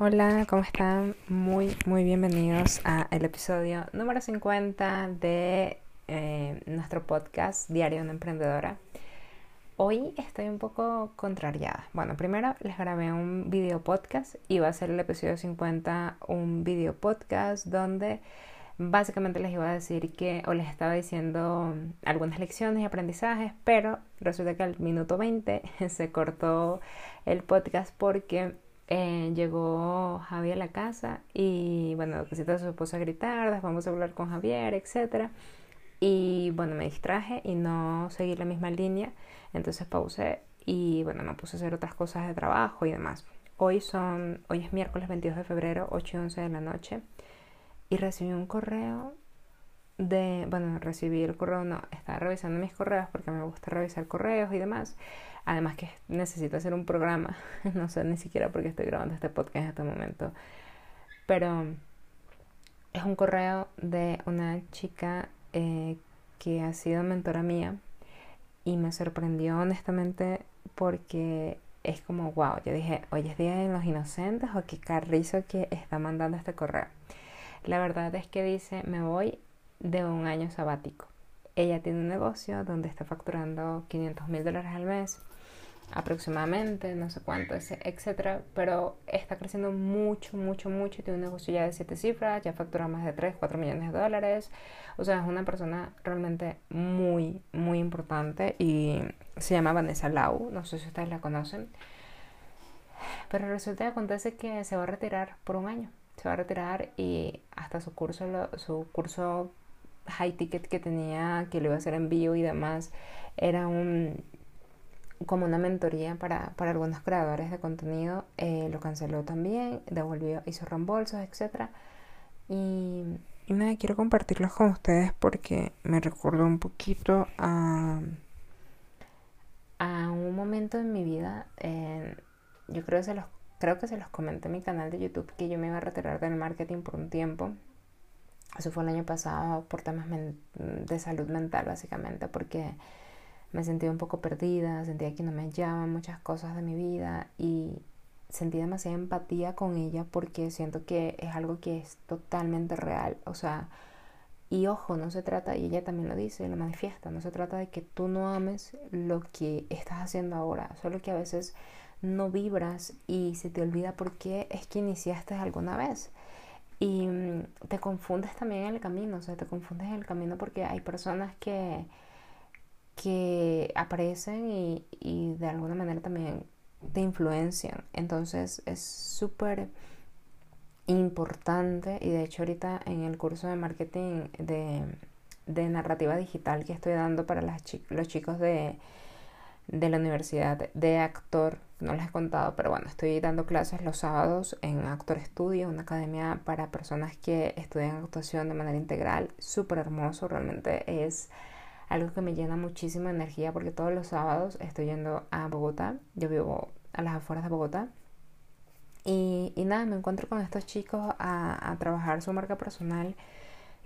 Hola, ¿cómo están? Muy, muy bienvenidos a el episodio número 50 de eh, nuestro podcast Diario de una Emprendedora. Hoy estoy un poco contrariada. Bueno, primero les grabé un video podcast y va a ser el episodio 50 un video podcast donde básicamente les iba a decir que o les estaba diciendo algunas lecciones y aprendizajes, pero resulta que al minuto 20 se cortó el podcast porque eh, llegó Javier a la casa y bueno, necesita su esposa a gritar, vamos a hablar con Javier, etc. Y bueno, me distraje y no seguí la misma línea, entonces pausé y bueno, me puse a hacer otras cosas de trabajo y demás. Hoy son, hoy es miércoles 22 de febrero, 8 y 11 de la noche y recibí un correo de, bueno, recibí el correo, no, estaba revisando mis correos porque me gusta revisar correos y demás Además que necesito hacer un programa. no sé ni siquiera por qué estoy grabando este podcast en este momento. Pero es un correo de una chica eh, que ha sido mentora mía y me sorprendió honestamente porque es como, wow, yo dije, hoy es Día de los Inocentes o qué carrizo que está mandando este correo. La verdad es que dice, me voy de un año sabático. Ella tiene un negocio donde está facturando 500 mil dólares al mes aproximadamente, no sé cuánto, etcétera, pero está creciendo mucho, mucho, mucho. Tiene un negocio ya de siete cifras, ya factura más de 3, 4 millones de dólares. O sea, es una persona realmente muy, muy importante y se llama Vanessa Lau, no sé si ustedes la conocen. Pero resulta que acontece que se va a retirar por un año. Se va a retirar y hasta su curso, su curso high ticket que tenía, que lo iba a hacer en vivo y demás, era un como una mentoría para, para algunos creadores de contenido, eh, lo canceló también, devolvió, hizo reembolsos, etc. Y, y nada, quiero compartirlos con ustedes porque me recordó un poquito a, a un momento en mi vida. yo creo que, se los, creo que se los comenté en mi canal de YouTube que yo me iba a retirar del marketing por un tiempo. Eso fue el año pasado por temas de salud mental, básicamente, porque me sentía un poco perdida, sentía que no me hallaban muchas cosas de mi vida y sentí demasiada empatía con ella porque siento que es algo que es totalmente real, o sea, y ojo, no se trata, y ella también lo dice, lo manifiesta, no se trata de que tú no ames lo que estás haciendo ahora, solo que a veces no vibras y se te olvida por qué es que iniciaste alguna vez. Y mm, te confundes también en el camino, o sea, te confundes en el camino porque hay personas que que aparecen y, de alguna manera también te influencian. Entonces es súper importante y de hecho ahorita en el curso de marketing de, narrativa digital que estoy dando para las los chicos de, de la universidad de actor, no les he contado, pero bueno, estoy dando clases los sábados en Actor Studio, una academia para personas que estudian actuación de manera integral, súper hermoso, realmente es algo que me llena muchísima energía porque todos los sábados estoy yendo a Bogotá, yo vivo a las afueras de Bogotá. Y, nada, me encuentro con estos chicos a, trabajar su marca personal.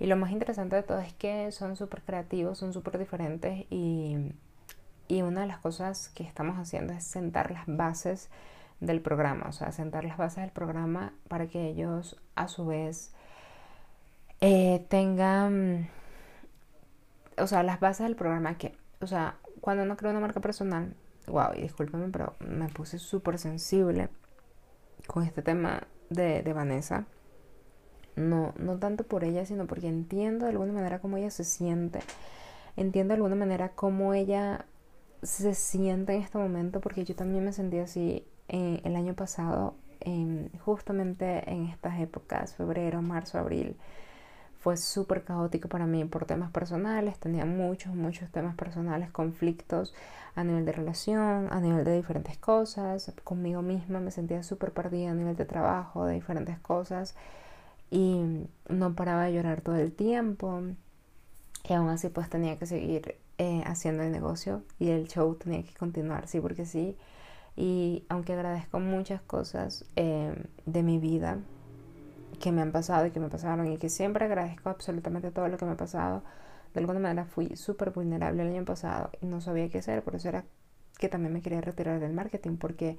Y lo más interesante de todo es que son súper creativos, son súper diferentes. Y, y una de las cosas que estamos haciendo es sentar las bases del programa. O sea, sentar las bases del programa para que ellos a su vez eh, tengan o sea, las bases del programa que, o sea, cuando uno crea una marca personal, wow, y discúlpeme, pero me puse súper sensible con este tema de, de Vanessa. No, no tanto por ella, sino porque entiendo de alguna manera cómo ella se siente. Entiendo de alguna manera cómo ella se siente en este momento, porque yo también me sentí así eh, el año pasado, justamente en estas épocas, febrero, marzo, abril fue súper caótico para mí por temas personales, tenía muchos, muchos temas personales, conflictos a nivel de relación, a nivel de diferentes cosas, conmigo misma me sentía súper perdida a nivel de trabajo, de diferentes cosas y no paraba de llorar todo el tiempo y aún así pues tenía que seguir eh, haciendo el negocio y el show tenía que continuar, sí, porque sí. Y aunque agradezco muchas cosas eh, de mi vida, que me han pasado y que me pasaron y que siempre agradezco absolutamente todo lo que me ha pasado. De alguna manera fui súper vulnerable el año pasado y no sabía qué hacer, por eso era que también me quería retirar del marketing porque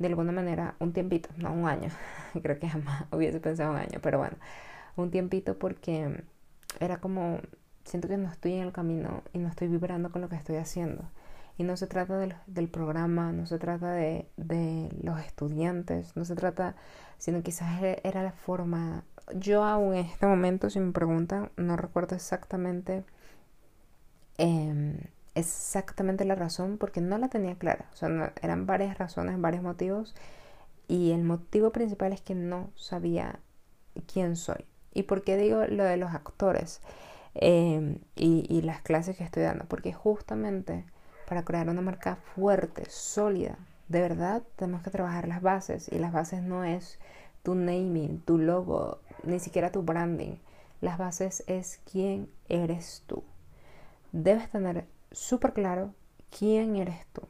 de alguna manera un tiempito, no un año, creo que jamás hubiese pensado un año, pero bueno, un tiempito porque era como, siento que no estoy en el camino y no estoy vibrando con lo que estoy haciendo. Y no se trata del, del programa, no se trata de, de, los estudiantes, no se trata, sino quizás e, era la forma. Yo aún en este momento, si me preguntan, no recuerdo exactamente eh, exactamente la razón porque no la tenía clara. O sea, eran varias razones, varios motivos. Y el motivo principal es que no sabía quién soy. ¿Y por qué digo lo de los actores em, y, las clases que estoy dando? Porque justamente para crear una marca fuerte, sólida, de verdad tenemos que trabajar las bases. Y las bases no es tu naming, tu logo, ni siquiera tu branding. Las bases es quién eres tú. Debes tener súper claro quién eres tú,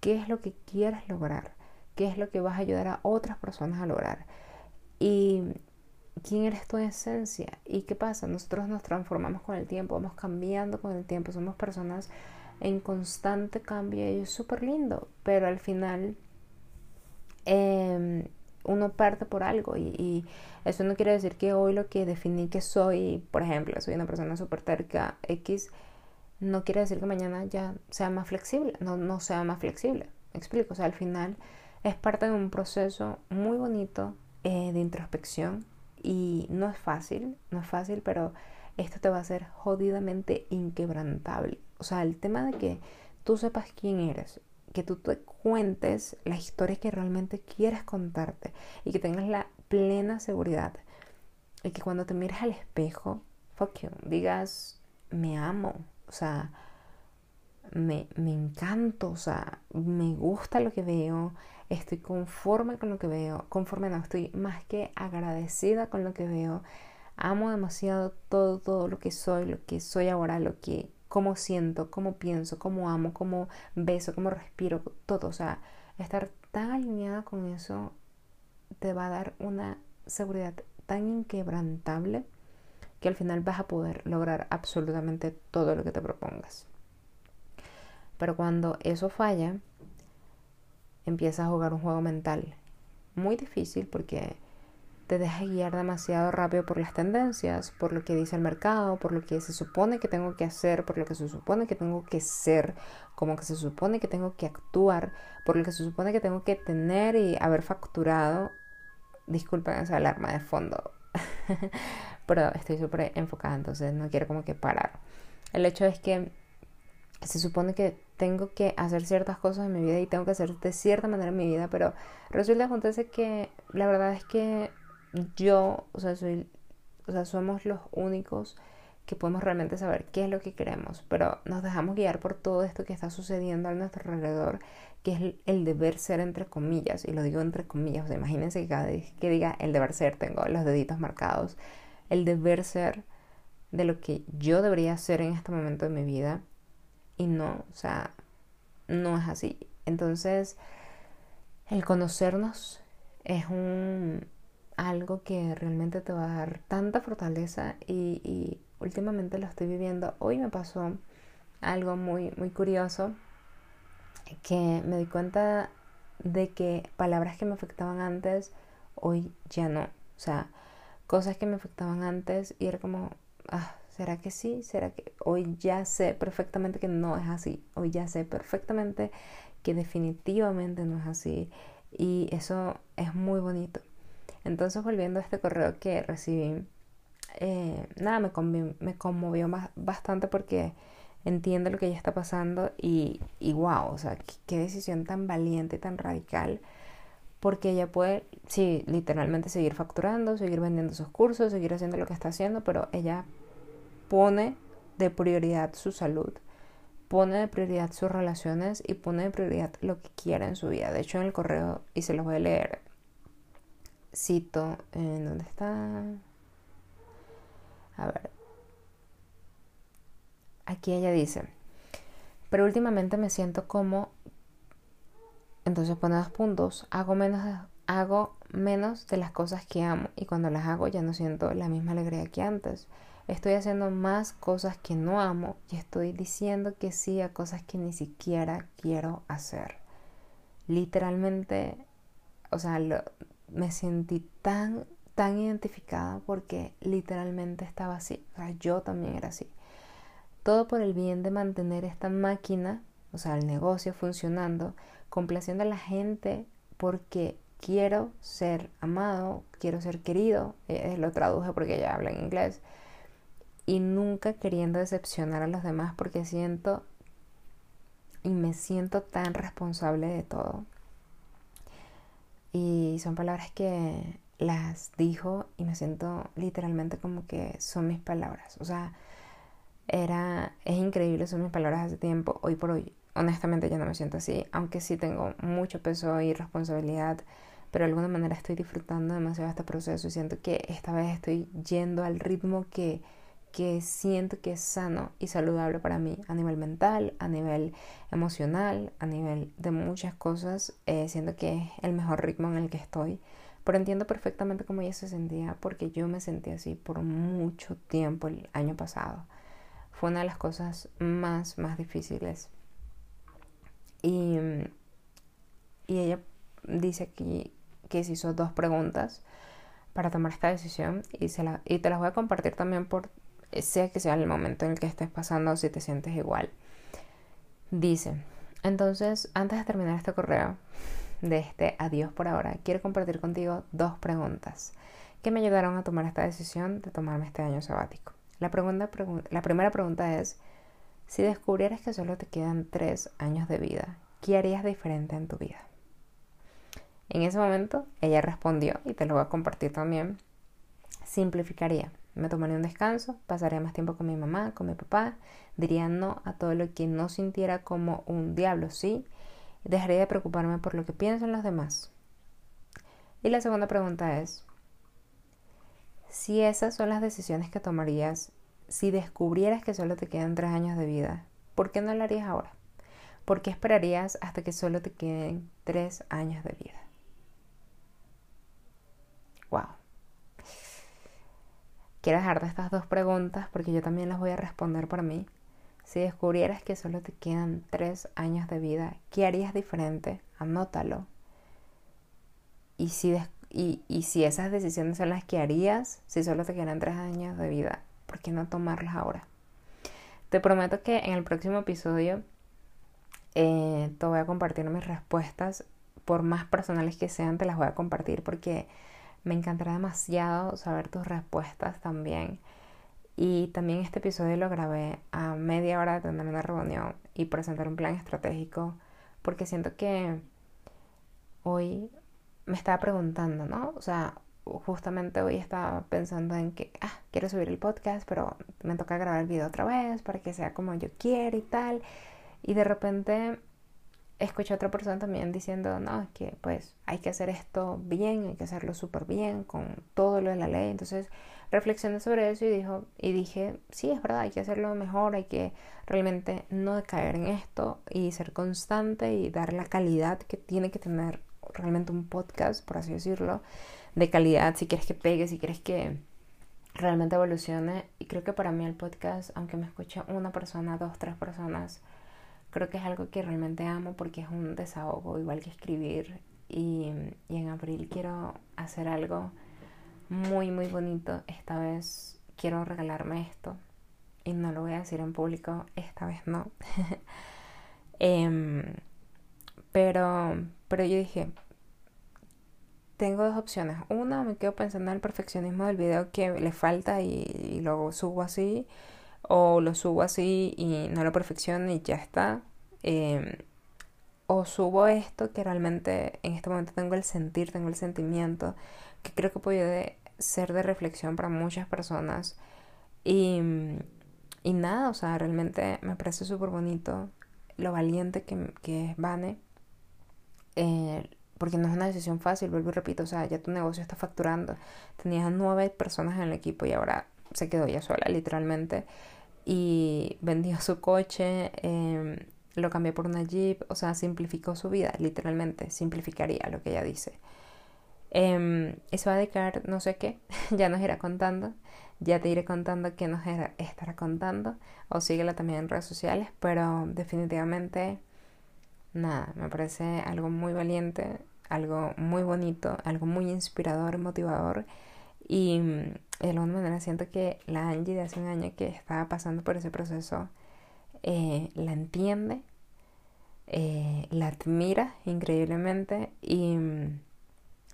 qué es lo que quieres lograr, qué es lo que vas a ayudar a otras personas a lograr y quién eres tú en esencia y qué pasa. Nosotros nos transformamos con el tiempo, vamos cambiando con el tiempo, somos personas en constante cambio y es súper lindo, pero al final em, uno parte por algo y, y, eso no quiere decir que hoy lo que definí que soy, por ejemplo, soy una persona súper terca X, no quiere decir que mañana ya sea más flexible, no, no sea más flexible. ¿Me explico? O sea, al final es parte de un proceso muy bonito eh, de introspección y no es fácil, no es fácil, pero esto te va a hacer jodidamente inquebrantable. O sea, el tema de que tú sepas quién eres, que tú te cuentes la historia que realmente quieres contarte y que tengas la plena seguridad y que cuando te mires al espejo, fuck you, digas, me amo, o sea, me, me encanto, o sea, me gusta lo que veo, estoy conforme con lo que veo, conforme no, estoy más que agradecida con lo que veo, amo demasiado todo, todo lo que soy, lo que soy ahora, lo que, cómo siento, cómo pienso, cómo amo, cómo beso, cómo respiro, todo, o sea, estar tan alineada con eso te va a dar una seguridad tan inquebrantable que al final vas a poder lograr absolutamente todo lo que te propongas. Pero cuando eso falla, empiezas a jugar un juego mental muy difícil porque te dejas guiar demasiado rápido por las tendencias, por lo que dice el mercado, por lo que se supone que tengo que hacer, por lo que se supone que tengo que ser, como que se supone que tengo que actuar, por lo que se supone que tengo que tener y haber facturado. Disculpen esa alarma de fondo. pero estoy súper enfocada, entonces no quiero como que parar. El hecho es que se supone que tengo que hacer ciertas cosas en mi vida y tengo que hacer de cierta manera en mi vida, pero resulta acontece que la verdad es que yo, o sea, soy, somos los únicos que podemos realmente saber qué es lo que queremos, pero nos dejamos guiar por todo esto que está sucediendo a nuestro alrededor, que es el, deber ser entre comillas, y lo digo entre comillas, o sea, imagínense que cada vez que diga el deber ser tengo los deditos marcados, el deber ser de lo que yo debería hacer en este momento de mi vida y no, o sea, no es así. Entonces, el conocernos es un algo que realmente te va a dar tanta fortaleza y, últimamente lo estoy viviendo. Hoy me pasó algo muy, muy curioso que me di cuenta de que palabras que me afectaban antes hoy ya no. O sea, cosas que me afectaban antes y era como, ah, ¿será que sí? ¿Será que hoy ya sé perfectamente que no es así? Hoy ya sé perfectamente que definitivamente no es así y eso es muy bonito. Entonces volviendo a este correo que recibí, eh, nada, me, conmovió bastante porque entiende lo que ella está pasando y, y wow, o sea, qué decisión tan valiente, tan radical porque ella puede, sí, literalmente seguir facturando, seguir vendiendo sus cursos, seguir haciendo lo que está haciendo, pero ella pone de prioridad su salud, pone de prioridad sus relaciones y pone de prioridad lo que quiera en su vida. De hecho, en el correo, y se los voy a leer, cito, ¿en dónde está? A ver. Aquí ella dice, pero últimamente me siento como entonces pone dos puntos, hago menos, hago menos de las cosas que amo y cuando las hago ya no siento la misma alegría que antes. Estoy haciendo más cosas que no amo y estoy diciendo que sí a cosas que ni siquiera quiero hacer. Literalmente, o sea, me sentí tan, tan identificada porque literalmente estaba así. O sea, yo también era así. Todo por el bien de mantener esta máquina, o sea, el negocio funcionando, complaciendo a la gente porque quiero ser amado, quiero ser querido. Eh, lo traduje porque ella habla en inglés y nunca queriendo decepcionar a los demás porque siento y me siento tan responsable de todo. Y son palabras que las dijo y me siento literalmente como que son mis palabras. O sea, era, es increíble, son mis palabras hace tiempo. Hoy por hoy, honestamente, ya no me siento así, aunque sí tengo mucho peso y responsabilidad, pero de alguna manera estoy disfrutando demasiado este proceso y siento que esta vez estoy yendo al ritmo que que siento que es sano y saludable para mí a nivel mental, a nivel emocional, a nivel de muchas cosas. Eh, siento que es el mejor ritmo en el que estoy. Pero entiendo perfectamente cómo ella se sentía porque yo me sentí así por mucho tiempo el año pasado. Fue una de las cosas más, más difíciles. Y, y ella dice aquí que se hizo dos preguntas para tomar esta decisión y, se la, y te las voy a compartir también por sea que sea el momento en el que estés pasando si te sientes igual. Dice, entonces, antes de terminar este correo, de este adiós por ahora, quiero compartir contigo dos preguntas que me ayudaron a tomar esta decisión de tomarme este año sabático. La, la primera pregunta es, si descubrieras que solo te quedan tres años de vida, ¿qué harías diferente en tu vida? En ese momento ella respondió, y te lo voy a compartir también, simplificaría me tomaría un descanso, pasaría más tiempo con mi mamá, con mi papá, diría no a todo lo que no sintiera como un diablo, sí, dejaría de preocuparme por lo que piensan los demás. Y la segunda pregunta es, si esas son las decisiones que tomarías, si descubrieras que solo te quedan tres años de vida, ¿por qué no lo harías ahora? ¿Por qué esperarías hasta que solo te queden tres años de vida? Wow. Quiero dejarte estas dos preguntas porque yo también las voy a responder por mí. Si descubrieras que solo te quedan tres años de vida, ¿qué harías diferente? Anótalo. Y si, esas decisiones son las que harías, si solo te quedan tres años de vida, ¿por qué no tomarlas ahora? Te prometo que en el próximo episodio eh, te voy a compartir mis respuestas. Por más personales que sean, te las voy a compartir porque me encantará demasiado saber tus respuestas también. Y también este episodio lo grabé a media hora de tener una reunión y presentar un plan estratégico porque siento que hoy me estaba preguntando, ¿no? O sea, justamente hoy estaba pensando en que, ah, quiero subir el podcast, pero me toca grabar el video otra vez para que sea como yo quiero y tal. Y de repente escuché a otra persona también diciendo, no, que pues hay que hacer esto bien, hay que hacerlo súper bien, con todo lo de la ley. Entonces reflexioné sobre eso y, dijo, y dije, sí, es verdad, hay que hacerlo mejor, hay que realmente no decaer en esto y ser constante y dar la calidad que tiene que tener realmente un podcast, por así decirlo, de calidad, si quieres que pegue, si quieres que realmente evolucione. Y creo que para mí el podcast, aunque me escuche una persona, dos, tres personas, creo que es algo que realmente amo porque es un desahogo igual que escribir. Y, en abril quiero hacer algo muy muy bonito. Esta vez quiero regalarme esto. Y no lo voy a decir en público esta vez no. Em, pero pero yo dije tengo dos opciones. Una me quedo pensando en el perfeccionismo del video que le falta y, y lo subo así o lo subo así y no lo perfecciono y ya está. Em, o subo esto que realmente en este momento tengo el sentir, tengo el sentimiento, que creo que puede ser de reflexión para muchas personas. Y, y nada, o sea, realmente me parece súper bonito lo valiente que, que es Vane. Eh, porque no es una decisión fácil, vuelvo y repito, o sea, ya tu negocio está facturando. Tenías nueve personas en el equipo y ahora se quedó ella sola, literalmente y vendió su coche, em, lo cambió por una Jeep, o sea, simplificó su vida, literalmente, simplificaría lo que ella dice. Y se va a dedicar no sé qué, ya nos irá contando, ya te iré contando qué nos estará contando, o síguela también en redes sociales, pero definitivamente, nada, me parece algo muy valiente, algo muy bonito, algo muy inspirador, motivador, y de alguna manera siento que la Angie de hace un año que estaba pasando por ese proceso, eh, la entiende, eh, la admira increíblemente y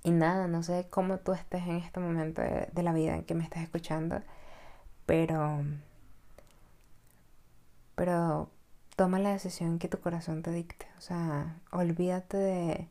y nada, no sé cómo tú estés en este momento de, la vida en que me estás escuchando, pero, pero toma la decisión que tu corazón te dicte. O sea, olvídate de,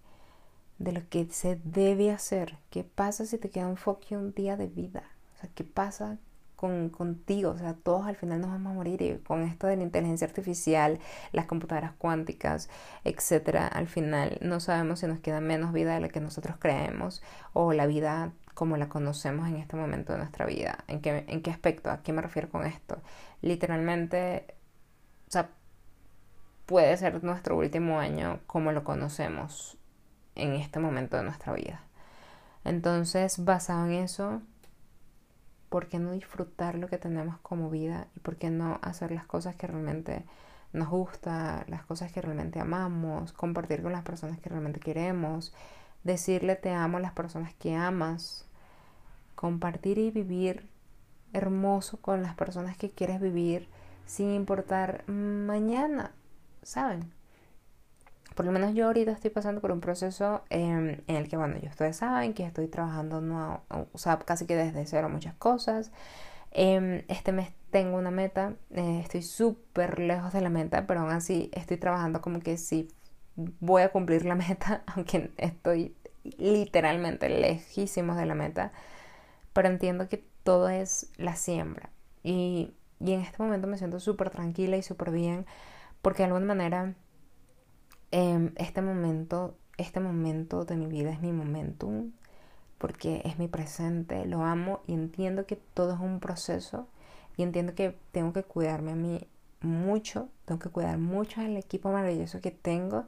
de lo que se debe hacer. ¿Qué pasa si te queda un un día de vida? O sea, ¿qué pasa con, contigo, o sea, todos al final nos vamos a morir y con esto de la inteligencia artificial, las computadoras cuánticas, etcétera, al final no sabemos si nos queda menos vida de la que nosotros creemos o la vida como la conocemos en este momento de nuestra vida. ¿En qué, en qué aspecto? ¿A qué me refiero con esto? Literalmente, o sea, puede ser nuestro último año como lo conocemos en este momento de nuestra vida. Entonces, basado en eso, ¿por qué no disfrutar lo que tenemos como vida? ¿Y por qué no hacer las cosas que realmente nos gusta, las cosas que realmente amamos, compartir con las personas que realmente queremos, decirle te amo a las personas que amas, compartir y vivir hermoso con las personas que quieres vivir sin importar mañana, ¿saben? Por lo menos yo ahorita estoy pasando por un proceso em, en el que, bueno, yo ustedes saben que estoy trabajando, no, o sea, casi que desde cero muchas cosas. Em, este mes tengo una meta, eh, estoy súper lejos de la meta, pero aún así estoy trabajando como que sí voy a cumplir la meta, aunque estoy literalmente lejísimos de la meta, pero entiendo que todo es la siembra. Y, y en este momento me siento súper tranquila y súper bien, porque de alguna manera Em, este momento, este momento de mi vida es mi momentum, porque es mi presente, lo amo y entiendo que todo es un proceso y entiendo que tengo que cuidarme a mí mucho, tengo que cuidar mucho del equipo maravilloso que tengo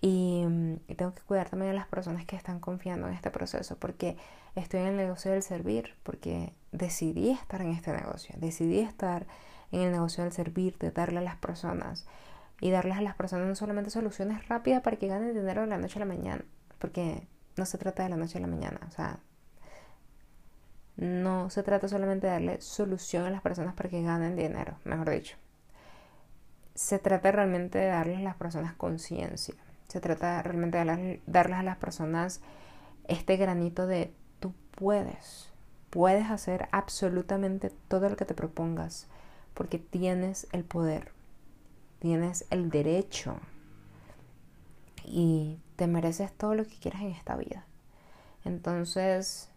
y, y, tengo que cuidar también de las personas que están confiando en este proceso porque estoy en el negocio del servir, porque decidí estar en este negocio, decidí estar en el negocio del servir, de darle a las personas y darles a las personas no solamente soluciones rápidas para que ganen dinero de la noche a la mañana, porque no se trata de la noche a la mañana, o sea, no se trata solamente de darle solución a las personas para que ganen dinero, mejor dicho. Se trata realmente de darles a las personas conciencia. Se trata realmente de darles a las personas este granito de tú puedes. Puedes hacer absolutamente todo lo que te propongas porque tienes el poder tienes el derecho y te mereces todo lo que quieras en esta vida. Entonces,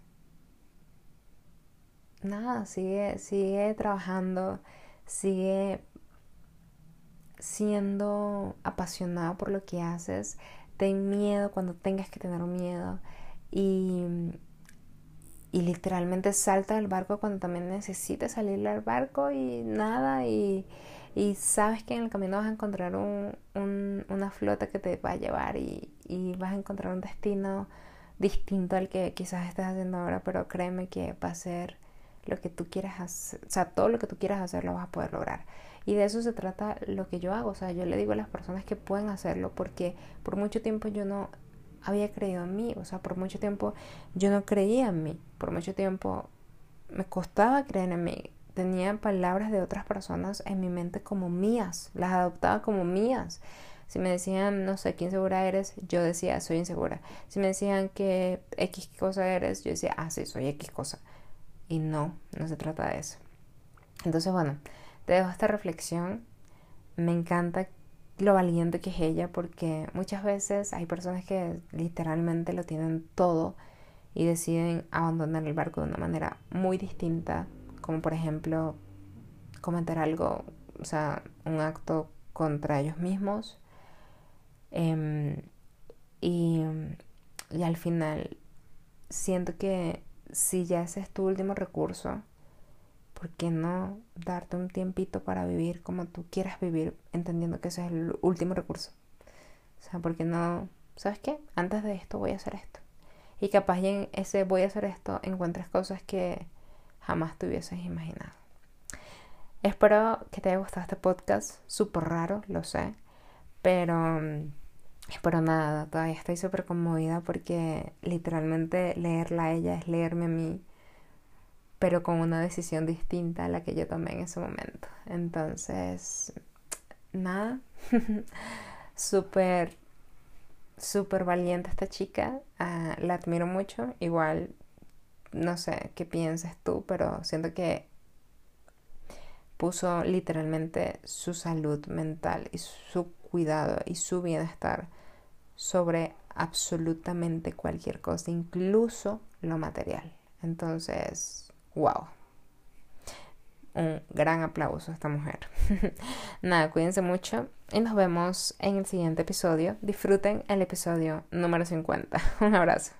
nada, sigue, sigue trabajando, sigue siendo apasionado por lo que haces. Ten miedo cuando tengas que tener miedo y, y literalmente salta del barco cuando también necesites salir del barco y nada y y sabes que en el camino vas a encontrar un, una flota que te va a llevar y, vas a encontrar un destino distinto al que quizás estés haciendo ahora, pero créeme que va a ser lo que tú quieras hacer, o sea, todo lo que tú quieras hacer lo vas a poder lograr. Y de eso se trata lo que yo hago, o sea, yo le digo a las personas que pueden hacerlo porque por mucho tiempo yo no había creído en mí, o sea, por mucho tiempo yo no creía en mí, por mucho tiempo me costaba creer en mí, tenía palabras de otras personas en mi mente como mías, las adoptaba como mías. Si me decían, no sé, ¿qué insegura eres? Yo decía, soy insegura. Si me decían que X cosa eres, yo decía, ah, sí, soy X cosa. Y no, no se trata de eso. Entonces, bueno, te dejo esta reflexión. Me encanta lo valiente que es ella porque muchas veces hay personas que literalmente lo tienen todo y deciden abandonar el barco de una manera muy distinta como por ejemplo cometer algo, o sea, un acto contra ellos mismos. Em, y, y al final siento que si ya ese es tu último recurso, ¿por qué no darte un tiempito para vivir como tú quieras vivir, entendiendo que ese es el último recurso? O sea, ¿por qué no? ¿Sabes qué? Antes de esto voy a hacer esto. y capaz en ese voy a hacer esto encuentres cosas que jamás te hubieses imaginado. Espero que te haya gustado este podcast, súper raro, lo sé, pero, pero nada, todavía estoy súper conmovida porque literalmente leerla a ella es leerme a mí, pero con una decisión distinta a la que yo tomé en ese momento. Entonces, nada, súper, súper valiente esta chica, ah, la admiro mucho, igual no sé qué pienses tú, pero siento que puso literalmente su salud mental y su cuidado y su bienestar sobre absolutamente cualquier cosa, incluso lo material. Entonces, wow. Un gran aplauso a esta mujer. Nada, cuídense mucho y nos vemos en el siguiente episodio. Disfruten el episodio número 50. Un abrazo.